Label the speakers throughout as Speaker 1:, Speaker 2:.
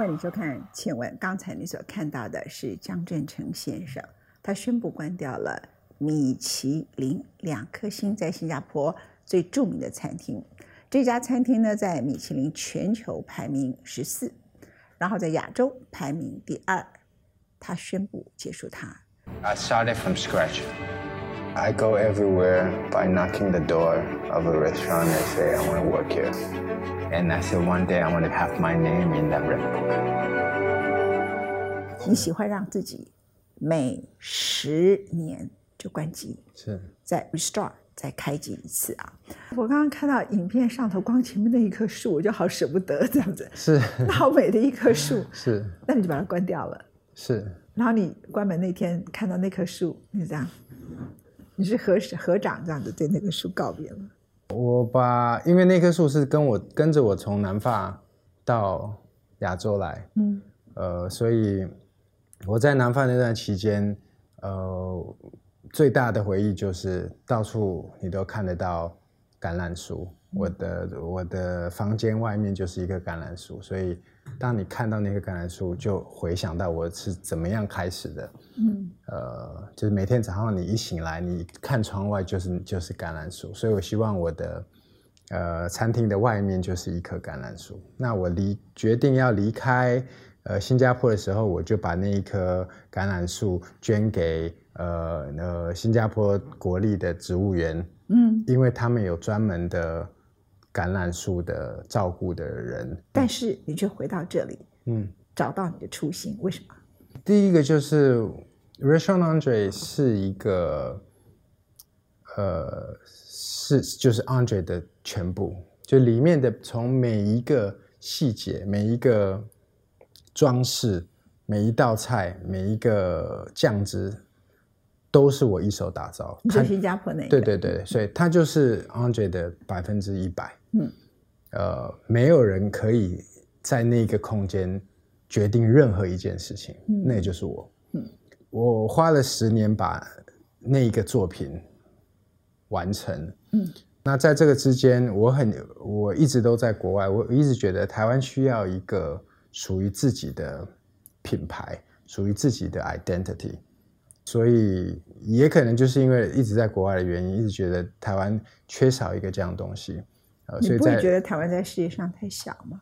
Speaker 1: 欢迎收看《请问》。刚才你所看到的是江振成先生，他宣布关掉了米其林两颗星在新加坡最著名的餐厅。这家餐厅呢，在米其林全球排名十四，然后在亚洲排名第二。他宣布结束它。
Speaker 2: I started from scratch. I go everywhere by knocking the door of a restaurant and say, I want to work here. And I said, one day I want to have my name in that red book.
Speaker 1: 你喜欢让自己每十年就关机，
Speaker 3: 是
Speaker 1: 再 restart 再开机一次啊！我刚刚看到影片上头光前面那一棵树，我就好舍不得这样子，
Speaker 3: 是
Speaker 1: 那好美的一棵树，
Speaker 3: 是
Speaker 1: 那你就把它关掉了。
Speaker 3: 是，
Speaker 1: 然后你关门那天看到那棵树，你这样，你是合合掌这样子对那棵树告别吗？
Speaker 3: 我把因为那棵树是跟我跟着我从南法到亚洲来，
Speaker 1: 嗯，
Speaker 3: 呃，所以我在南法那段期间，呃，最大的回忆就是到处你都看得到橄榄树，我的我的房间外面就是一棵橄榄树，所以当你看到那棵橄榄树，就回想到我是怎么样开始的，
Speaker 1: 嗯，
Speaker 3: 呃，就是每天早上你一醒来，你看窗外就是就是橄榄树，所以我希望我的呃餐厅的外面就是一棵橄榄树。那我离决定要离开呃新加坡的时候，我就把那一棵橄榄树捐给呃呃新加坡国立的植物园，
Speaker 1: 嗯，
Speaker 3: 因为他们有专门的橄榄树的照顾的人。
Speaker 1: 但是你却回到这里，
Speaker 3: 嗯，
Speaker 1: 找到你的初心，为什么？
Speaker 3: 第一个就是 Restaurant Andre 是一个，呃，是就是 Andre 的全部，就里面的从每一个细节、每一个装饰、每一道菜、每一个酱汁，都是我一手打造。它
Speaker 1: 你说新加坡那个？
Speaker 3: 对对对，所以它就是 Andre 的百分之一百。
Speaker 1: 嗯，
Speaker 3: 呃，没有人可以在那个空间决定任何一件事情，
Speaker 1: 嗯
Speaker 3: 那也就是我。
Speaker 1: 嗯，
Speaker 3: 我花了十年把那一个作品完成。
Speaker 1: 嗯，
Speaker 3: 那在这个之间，我很我一直都在国外，我一直觉得台湾需要一个属于自己的品牌，属于自己的 identity。所以也可能就是因为一直在国外的原因，一直觉得台湾缺少一个这样东西。呃，所
Speaker 1: 你不会
Speaker 3: 以在
Speaker 1: 觉得台湾在世界上太小吗？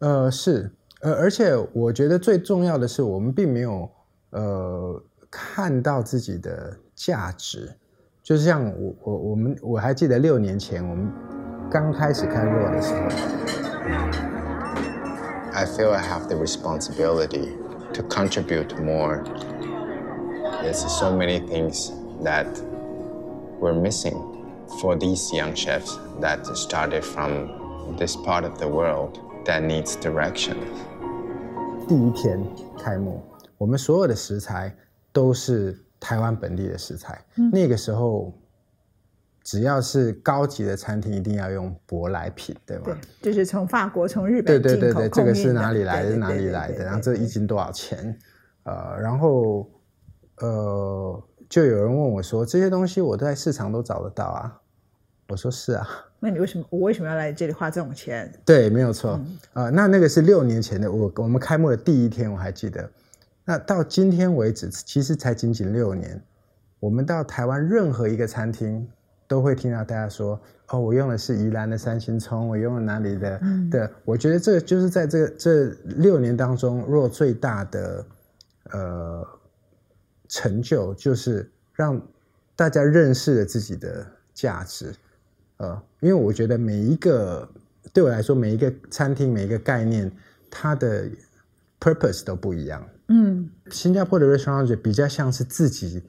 Speaker 3: 呃是呃，而且我觉得最重要的是，我们并没有呃看到自己的价值。就是像我我我们我还记得六年前我们刚开始开 RAW 的时候
Speaker 2: ，I feel I have the responsibility to contribute more. There's so many things that we're missing for these young chefs that started from this part of the world that needs direction.
Speaker 3: 第一天开幕，我们所有的食材都是台湾本地的食材。那个时候，只要是高级的餐厅，一定要用舶来品，对吗？
Speaker 1: 对，就是从法国、从日本进口
Speaker 3: 对对对，这个是哪里来的？哪里
Speaker 1: 对对
Speaker 3: 来的？然后
Speaker 1: 对对
Speaker 3: 这一斤多少钱？呃，然后呃，就有人问我说，这些东西我在市场都找得到啊。我说是啊，
Speaker 1: 那你为什么我为什么要来这里花这种钱？
Speaker 3: 对，没有错。
Speaker 1: 嗯
Speaker 3: 呃，那那个是六年前的，我我们开幕的第一天，我还记得。那到今天为止，其实才仅仅六年。我们到台湾任何一个餐厅，都会听到大家说：“哦，我用的是宜兰的三星葱，我用了哪里的？”
Speaker 1: 嗯
Speaker 3: 对，我觉得这就是在这这六年当中，若最大的呃成就，就是让大家认识了自己的价值。呃，因为我觉得每一个对我来说，每一个餐厅、每一个概念，它的 purpose 都不一样。
Speaker 1: 嗯，
Speaker 3: 新加坡的 restaurant 比较像是自己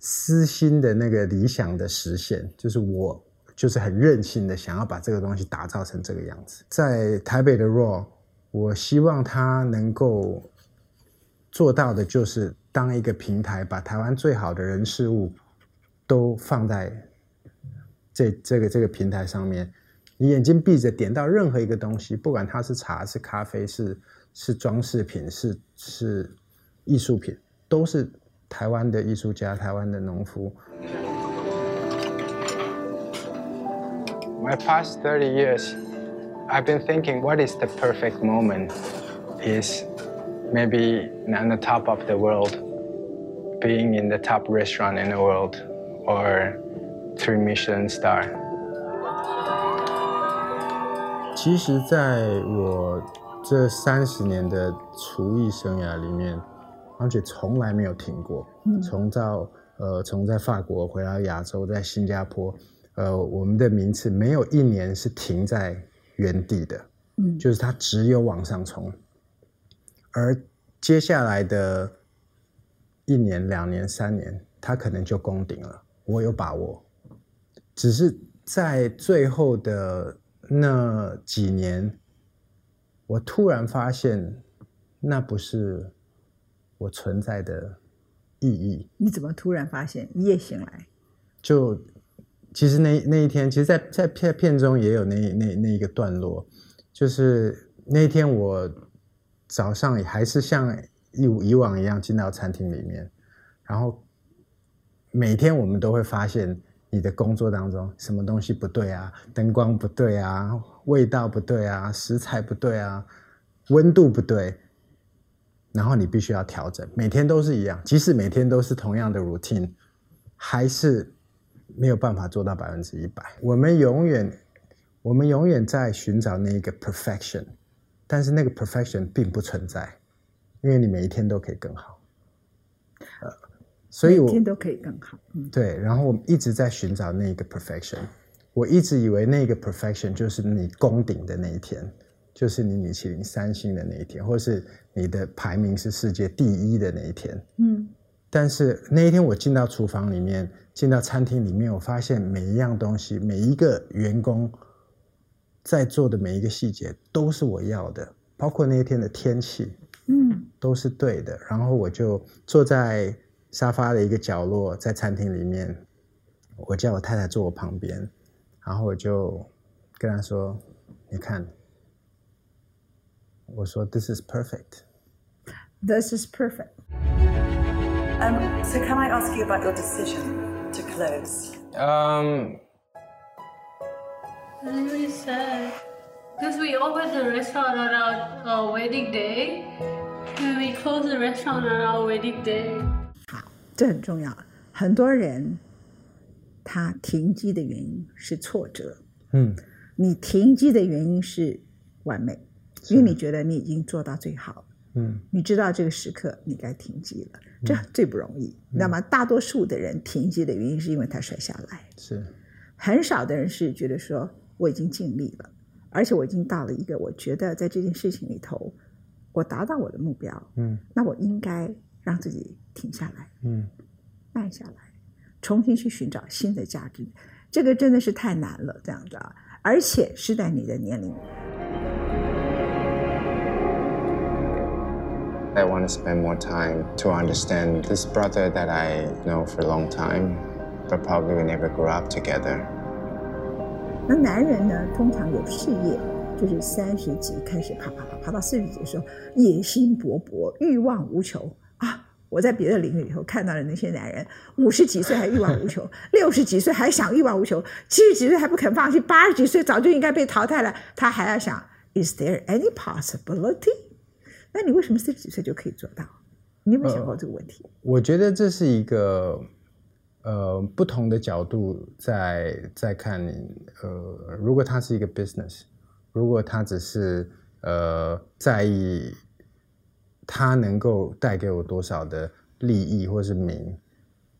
Speaker 3: 私心的那个理想的实现，就是我就是很任性的想要把这个东西打造成这个样子。在台北的 raw，我希望它能够做到的就是当一个平台，把台湾最好的人事物都放在这这个这个平台上面。你眼睛闭着点到任何一个东西，不管它是茶、是咖啡、是是装饰品、是是艺术品，都是台湾的艺术家、台湾的农夫。
Speaker 2: My past 30 years, I've been thinking what is the perfect moment is maybe on the top of the world, being in the top restaurant in the world, or three Michelin star.
Speaker 3: 其实，在我这三十年的厨艺生涯里面，而且从来没有停过。从到呃，从在法国回到亚洲，在新加坡，呃，我们的名次没有一年是停在原地的。嗯，就是它只有往上冲。而接下来的一年、两年、三年，它可能就攻顶了。我有把握，只是在最后的那几年，我突然发现，那不是我存在的意义。
Speaker 1: 你怎么突然发现？一夜醒来，
Speaker 3: 就其实那那一天，其实，在在片片中也有那那那一个段落，就是那一天我早上也还是像以以往一样进到餐厅里面，然后。每天我们都会发现你的工作当中什么东西不对啊，灯光不对啊，味道不对啊，食材不对啊，温度不对，然后你必须要调整。每天都是一样，即使每天都是同样的 routine，还是没有办法做到百分之一百。我们永远，我们永远在寻找那一个 perfection，但是那个 perfection 并不存在，因为你每一天都可以更好。呃。所以，
Speaker 1: 每天都可以更好。
Speaker 3: 嗯，对。然后我们一直在寻找那个 perfection。我一直以为那个 perfection 就是你攻顶的那一天，就是你米其林三星的那一天，或是你的排名是世界第一的那一天。嗯。但是那一天我进到厨房里面，进到餐厅里面，我发现每一样东西，每一个员工在做的每一个细节都是我要的，包括那一天的天气，嗯，都是对的。然后我就坐在。沙发的一个角落，在餐厅里面，我叫我太太坐我旁边，然后我就跟她说：“你看，我说 This is perfect.
Speaker 1: This is perfect.
Speaker 4: Um, so can I ask you about your decision to close?
Speaker 2: Um.
Speaker 5: Really sad. Because we opened the restaurant on our, our wedding day, and we closed the restaurant on our wedding day.
Speaker 1: 这很重要。很多人他停机的原因是挫折，嗯，你停机的原因是完美，因为你觉得你已经做到最好，嗯，你知道这个时刻你该停机了，这最不容易。那么大多数的人停机的原因是因为他摔下来，
Speaker 3: 是。
Speaker 1: 很少的人是觉得说我已经尽力了，而且我已经到了一个我觉得在这件事情里头我达到我的目标，嗯，那我应该让自己。停下来，嗯，慢下来，重新去寻找新的价值，这个真的是太难了，这样子啊，而且是在你的年龄。
Speaker 2: I want to spend more time to understand this brother that I know for a long time, but probably we never grew up together.
Speaker 1: 那男人呢，通常有事业，就是三十几开始爬爬爬，爬到四十几的时候，野心勃勃，欲望无穷啊。我在别的领域里头看到的那些男人，五十几岁还欲望无穷，六十几岁还想欲望无穷，七十几岁还不肯放弃，八十几岁早就应该被淘汰了，他还要想，Is there any possibility？那你为什么四十几岁就可以做到？你有没有想过这个问题？
Speaker 3: 我觉得这是一个呃不同的角度在在看你。呃，如果他是一个 business，如果他只是呃在意。他能够带给我多少的利益或是名，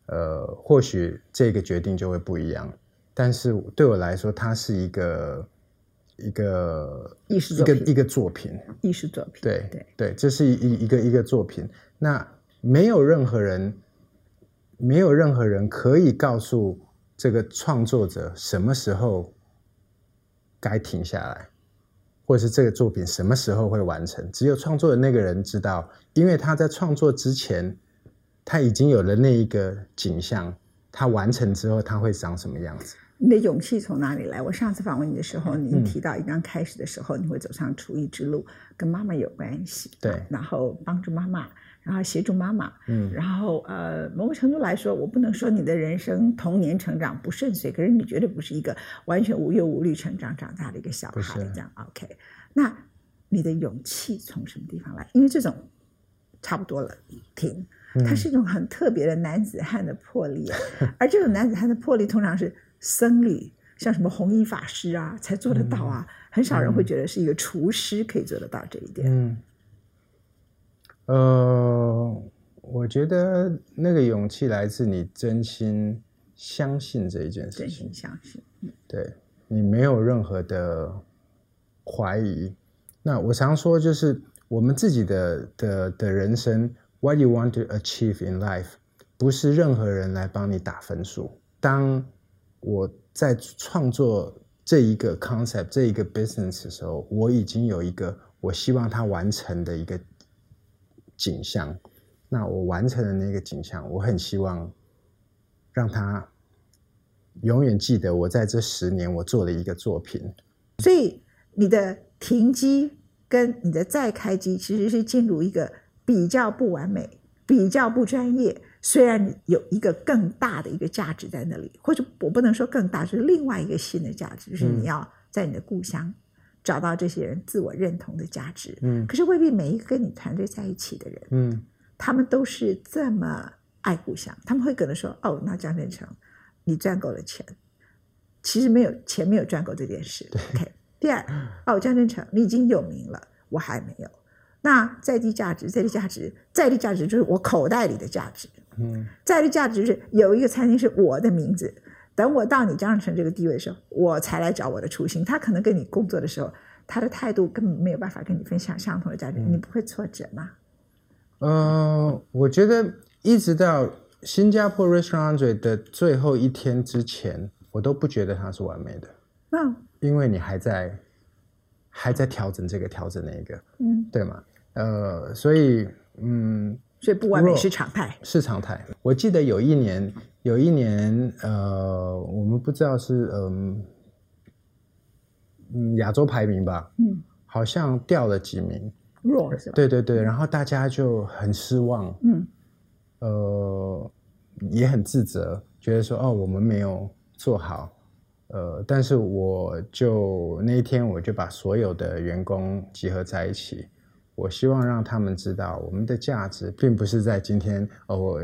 Speaker 3: 呃，或许这个决定就会不一样。但是对我来说，它是一个一个
Speaker 1: 艺术
Speaker 3: 一个一个作品，
Speaker 1: 艺术作品。
Speaker 3: 对对对，这是一一个一个作品。那没有任何人，没有任何人可以告诉这个创作者什么时候该停下来。或者是这个作品什么时候会完成？只有创作的那个人知道，因为他在创作之前，他已经有了那一个景象。他完成之后，他会长什么样子？
Speaker 1: 你的勇气从哪里来？我上次访问你的时候，你提到一刚开始的时候，你会走上厨艺之路，跟妈妈有关系。
Speaker 3: 对，
Speaker 1: 然后帮助妈妈。然后协助妈妈，嗯，然后呃，某个程度来说，我不能说你的人生童年成长不顺遂，可是你绝对不是一个完全无忧无虑成长长大的一个小孩，这样 OK？那你的勇气从什么地方来？因为这种差不多了，停。它是一种很特别的男子汉的魄力啊，而这种男子汉的魄力通常是僧侣，像什么弘一法师啊才做得到啊，很少人会觉得是一个厨师可以做得到这一点。
Speaker 3: 嗯，呃，我觉得那个勇气来自你真心相信这一件事情真
Speaker 1: 心，相信，
Speaker 3: 对你没有任何的怀疑。那我常说，就是我们自己的的的人生，what you want to achieve in life，不是任何人来帮你打分数。当我在创作这一个 concept 这一个 business 的时候，我已经有一个我希望它完成的一个景象。那我完成的那个景象，我很希望让他永远记得我在这十年我做的一个作品。
Speaker 1: 所以你的停机跟你的再开机其实是进入一个比较不完美、比较不专业，虽然有一个更大的一个价值在那里，或者我不能说更大，就是另外一个新的价值，就是你要在你的故乡找到这些人自我认同的价值。
Speaker 3: 嗯
Speaker 1: 可是未必每一个跟你团队在一起的人，
Speaker 3: 嗯
Speaker 1: 他们都是这么爱故乡，他们会可能说：“哦，那江建成，你赚够了钱。”其实没有钱没有赚够这件事。OK，第二，哦，江建成，你已经有名了，我还没有。那在地价值，在地价值，在地价值就是我口袋里的价值。
Speaker 3: 嗯
Speaker 1: 在地价值就是有一个餐厅是我的名字，等我到你江建成这个地位的时候，我才来找我的初心。他可能跟你工作的时候，他的态度根本没有办法跟你分享相同的价值，你不会挫折吗？
Speaker 3: 呃，我觉得一直到新加坡 Restaurant 的最后一天之前，我都不觉得它是完美的，
Speaker 1: 那
Speaker 3: 因为你还在还在调整这个，调整那个，
Speaker 1: 嗯，
Speaker 3: 对吗？呃，所以嗯，
Speaker 1: 所以不完美是常态。
Speaker 3: 是常态。我记得有一年，有一年，呃，我们不知道是嗯嗯亚洲排名吧，
Speaker 1: 嗯，
Speaker 3: 好像掉了几名，
Speaker 1: 弱是吧？
Speaker 3: 对对对，然后大家就很失望，
Speaker 1: 嗯，
Speaker 3: 呃，也很自责，觉得说哦，我们没有做好，呃，但是我就那一天我就把所有的员工集合在一起，我希望让他们知道我们的价值并不是在今天哦，我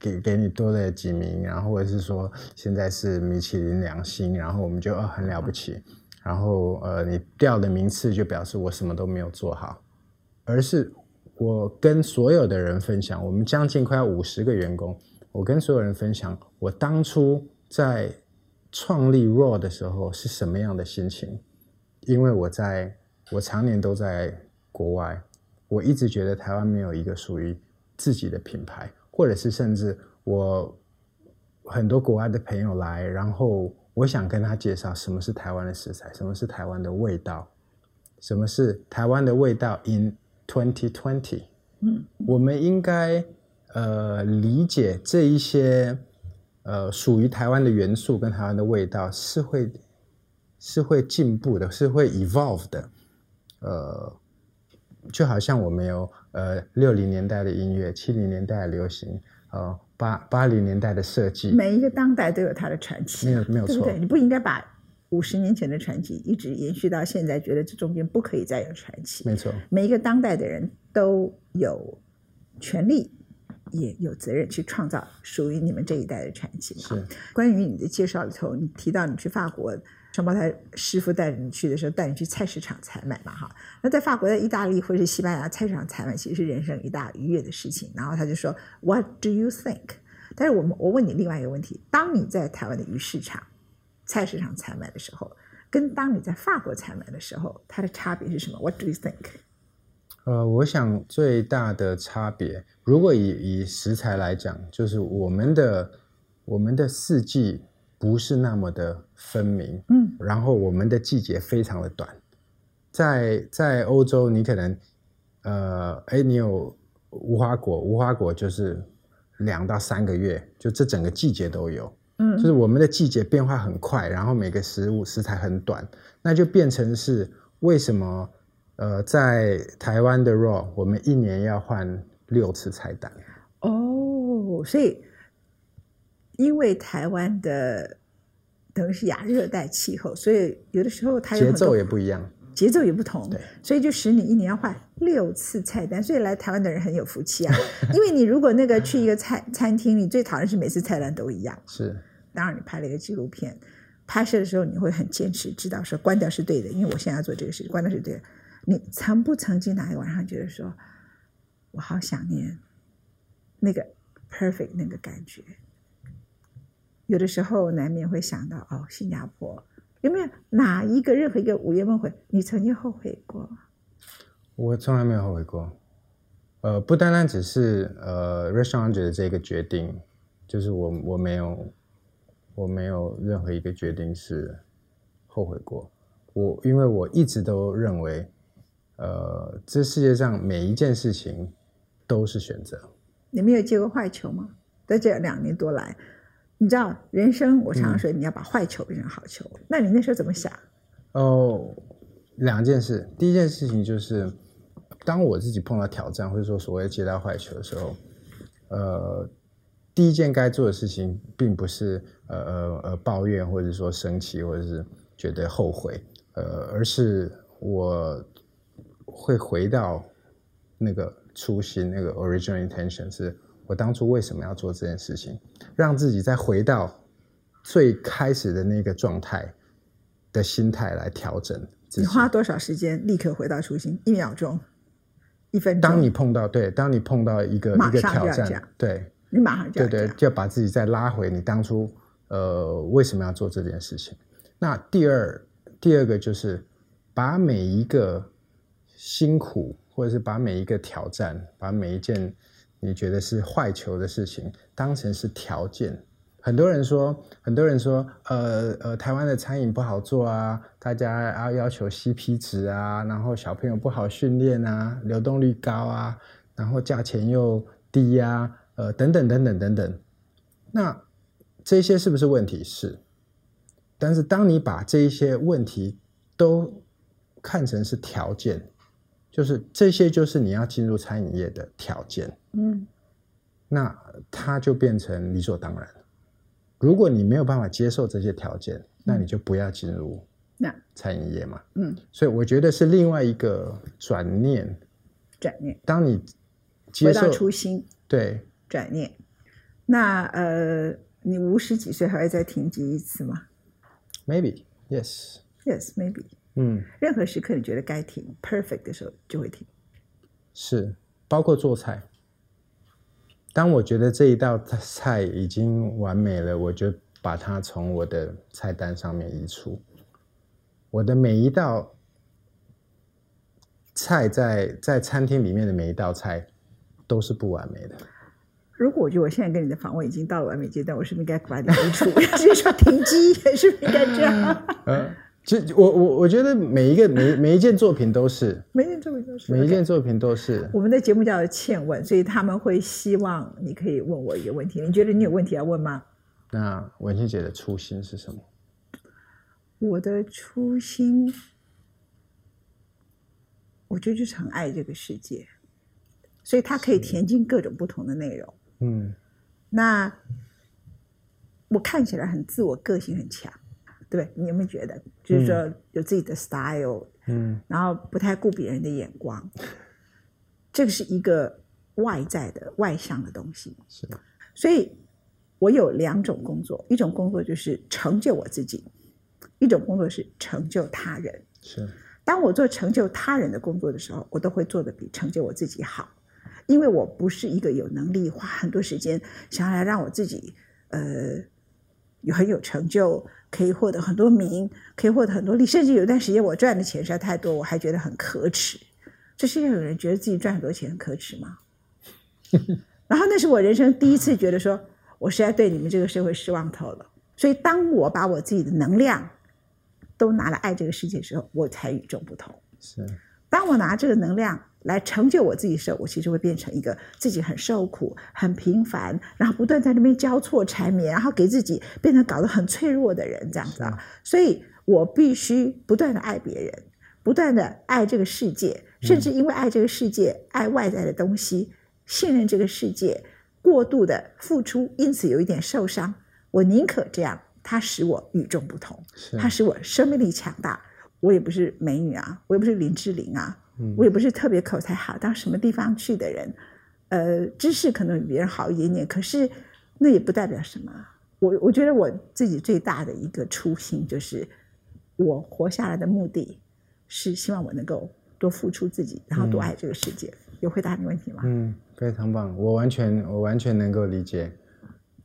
Speaker 3: 给给你多了几名，然后或者是说现在是米其林两星，然后我们就哦很了不起，然后呃你掉的名次就表示我什么都没有做好。而是我跟所有的人分享，我们将近快要五十个员工，我跟所有人分享我当初在创立 RAW 的时候是什么样的心情，因为我在我常年都在国外，我一直觉得台湾没有一个属于自己的品牌，或者是甚至我很多国外的朋友来，然后我想跟他介绍什么是台湾的食材，什么是台湾的味道，什么是台湾的味道 in 2020。
Speaker 1: 嗯，
Speaker 3: 我们应该呃理解这一些呃属于台湾的元素跟台湾的味道是会是会进步的，是会 evolve 的。呃，就好像我们有呃六零年代的音乐，七零年代的流行，呃八八零年代的设计，
Speaker 1: 每一个当代都有它的传奇，
Speaker 3: 没有没有错
Speaker 1: 对不对？你不应该把五十年前的传奇一直延续到现在，觉得这中间不可以再有传奇。
Speaker 3: 没错，
Speaker 1: 每一个当代的人都有权利，也有责任去创造属于你们这一代的传奇。
Speaker 3: 是
Speaker 1: 关于你的介绍里头，你提到你去法国，双胞胎师傅带着你去的时候，带你去菜市场采买嘛，哈。那在法国、在意大利或者是西班牙菜市场采买，其实是人生一大愉悦的事情。然后他就说，What do you think？但是我们我问你另外一个问题：当你在台湾的鱼市场、菜市场采买的时候，跟当你在法国采买的时候，它的差别是什么？What do you think？
Speaker 3: 呃，我想最大的差别，如果以以食材来讲，就是我们的我们的四季不是那么的分明，
Speaker 1: 嗯，
Speaker 3: 然后我们的季节非常的短，在在欧洲，你可能呃，哎，你有无花果，无花果就是两到三个月，就这整个季节都有，
Speaker 1: 嗯
Speaker 3: 就是我们的季节变化很快，然后每个食物食材很短，那就变成是为什么？呃，在台湾的 RAW，我们一年要换六次菜单。
Speaker 1: 哦，所以因为台湾的等于是亚热带气候，所以有的时候它有
Speaker 3: 节奏也不一样。
Speaker 1: 节奏也不同
Speaker 3: 对，
Speaker 1: 所以就使你一年要换六次菜单。所以来台湾的人很有福气啊，因为你如果那个去一个餐餐厅，你最讨厌是每次菜单都一样。
Speaker 3: 是
Speaker 1: 当然，你拍了一个纪录片，拍摄的时候你会很坚持，知道说关掉是对的，因为我现在要做这个事情，关掉是对的。你曾不曾经哪一个晚上觉得说，我好想念那个 perfect 那个感觉？有的时候难免会想到，哦，新加坡有没有哪一个任何一个午夜梦回，你曾经后悔过？
Speaker 3: 我从来没有后悔过。呃，不单单只是呃 restaurant 的这个决定，就是我我没有我没有任何一个决定是后悔过。我因为我一直都认为，呃，这世界上每一件事情都是选择。
Speaker 1: 你没有接过坏球吗？在这两年多来，你知道人生，我常常说你要把坏球变成好球。那你那时候怎么想？
Speaker 3: 哦，两件事。第一件事情就是，当我自己碰到挑战，或者说所谓接到坏球的时候，呃，第一件该做的事情，并不是呃呃呃抱怨，或者说生气，或者是觉得后悔，呃，而是我会回到那个初心，那个 original intention，是我当初为什么要做这件事情，让自己再回到最开始的那个状态的心态来调整。
Speaker 1: 你花多少时间立刻回到初心？一秒钟，一分钟。
Speaker 3: 当你碰到对，当你碰到一个一个挑战对
Speaker 1: 你马上就
Speaker 3: 对对，就要把自己再拉回你当初呃为什么要做这件事情。那第二第二个就是把每一个辛苦，或者是把每一个挑战，把每一件你觉得是坏球的事情，当成是条件。很多人说，很多人说，呃呃，台湾的餐饮不好做啊，大家要要求 CP 值啊，然后小朋友不好训练啊，流动率高啊，然后价钱又低呀、呃，等等等等等等。那这些是不是问题？是。但是当你把这一些问题都看成是条件，就是这些就是你要进入餐饮业的条件，
Speaker 1: 嗯，
Speaker 3: 那它就变成理所当然。如果你没有办法接受这些条件，那你就不要进入
Speaker 1: 那
Speaker 3: 餐饮业嘛。
Speaker 1: 嗯，
Speaker 3: 所以我觉得是另外一个转念。
Speaker 1: 转念，
Speaker 3: 当你接
Speaker 1: 回到
Speaker 3: 受
Speaker 1: 初心，
Speaker 3: 对
Speaker 1: 转念。那呃，你五十几岁还会再停机一次吗
Speaker 3: ，maybe
Speaker 1: yes，？Yes, maybe。
Speaker 3: 嗯，
Speaker 1: 任何时刻你觉得该停，perfect 的时候就会停。
Speaker 3: 是包括做菜。当我觉得这一道菜已经完美了，我就把它从我的菜单上面移除。我的每一道菜在在餐厅里面的每一道菜都是不完美的。
Speaker 1: 如果我觉得我现在跟你的访问已经到了完美阶段，我是不是应该把你移除？直接说停机，是不是应该这样？
Speaker 3: 呃，就我我我觉得每一个每每一件作品都是，
Speaker 1: 每一件作品都是
Speaker 3: 每一件作品都是。
Speaker 1: 我们的节目叫欠问，所以他们会希望你可以问我一个问题。你觉得你有问题要问吗？
Speaker 3: 那文馨姐的初心是什么？
Speaker 1: 我的初心，我觉得就是很爱这个世界，所以它可以填进各种不同的内容。
Speaker 3: 嗯
Speaker 1: 那我看起来很自我，个性很强，对？你有没有觉得，就是说有自己的 style，
Speaker 3: 嗯
Speaker 1: 然后不太顾别人的眼光，这个是一个外在的外向的东西。
Speaker 3: 是
Speaker 1: 所以，我有两种工作，一种工作就是成就我自己，一种工作是成就他人。
Speaker 3: 是
Speaker 1: 当我做成就他人的工作的时候，我都会做的比成就我自己好，因为我不是一个有能力花很多时间想要来让我自己呃有很有成就，可以获得很多名，可以获得很多利，甚至有一段时间我赚的钱实在太多，我还觉得很可耻。这世界上有人觉得自己赚很多钱很可耻吗？然后那是我人生第一次觉得说，我实在对你们这个社会失望透了。所以当我把我自己的能量都拿来爱这个世界的时候，我才与众不同。
Speaker 3: 是
Speaker 1: 当我拿这个能量来成就我自己的时候，我其实会变成一个自己很受苦、很平凡，然后不断在那边交错缠绵，然后给自己变成搞得很脆弱的人，这样子啊。所以我必须不断的爱别人，不断的爱这个世界，甚至因为爱这个世界、爱外在的东西，信任这个世界，过度的付出，因此有一点受伤。我宁可这样，它使我与众不同，它使我生命力强大。我也不是美女啊，我也不是林志玲啊，我也不是特别口才好，到什么地方去的人，呃，知识可能比别人好一点点，可是那也不代表什么。我我觉得我自己最大的一个初心就是，我活下来的目的是希望我能够多付出自己，然后多爱这个世界。有回答你问题吗？
Speaker 3: 嗯，非常棒，我完全我完全能够理解，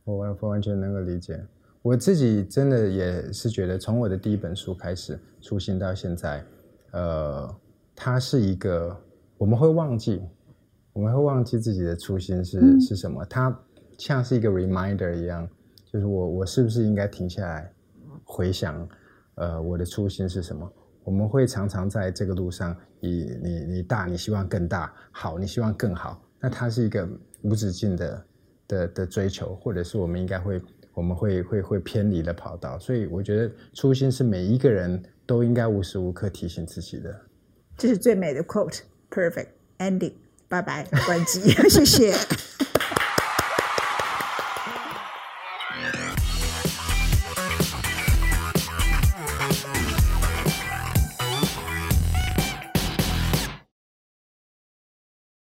Speaker 3: 我完我完全能够理解。我自己真的也是觉得，从我的第一本书开始，初心到现在，呃，它是一个我们会忘记，我们会忘记自己的初心是、是什么，它像是一个 reminder 一样，就是我我是不是应该停下来回想，呃，我的初心是什么？我们会常常在这个路上，以你你大，你希望更大，好，你希望更好，那它是一个无止境的的的追求，或者是我们应该会，我们会会会偏离了跑道，所以我觉得初心是每一个人都应该无时无刻提醒自己的。
Speaker 1: 这是最美的 quote，perfect ending。拜拜，关机，谢谢。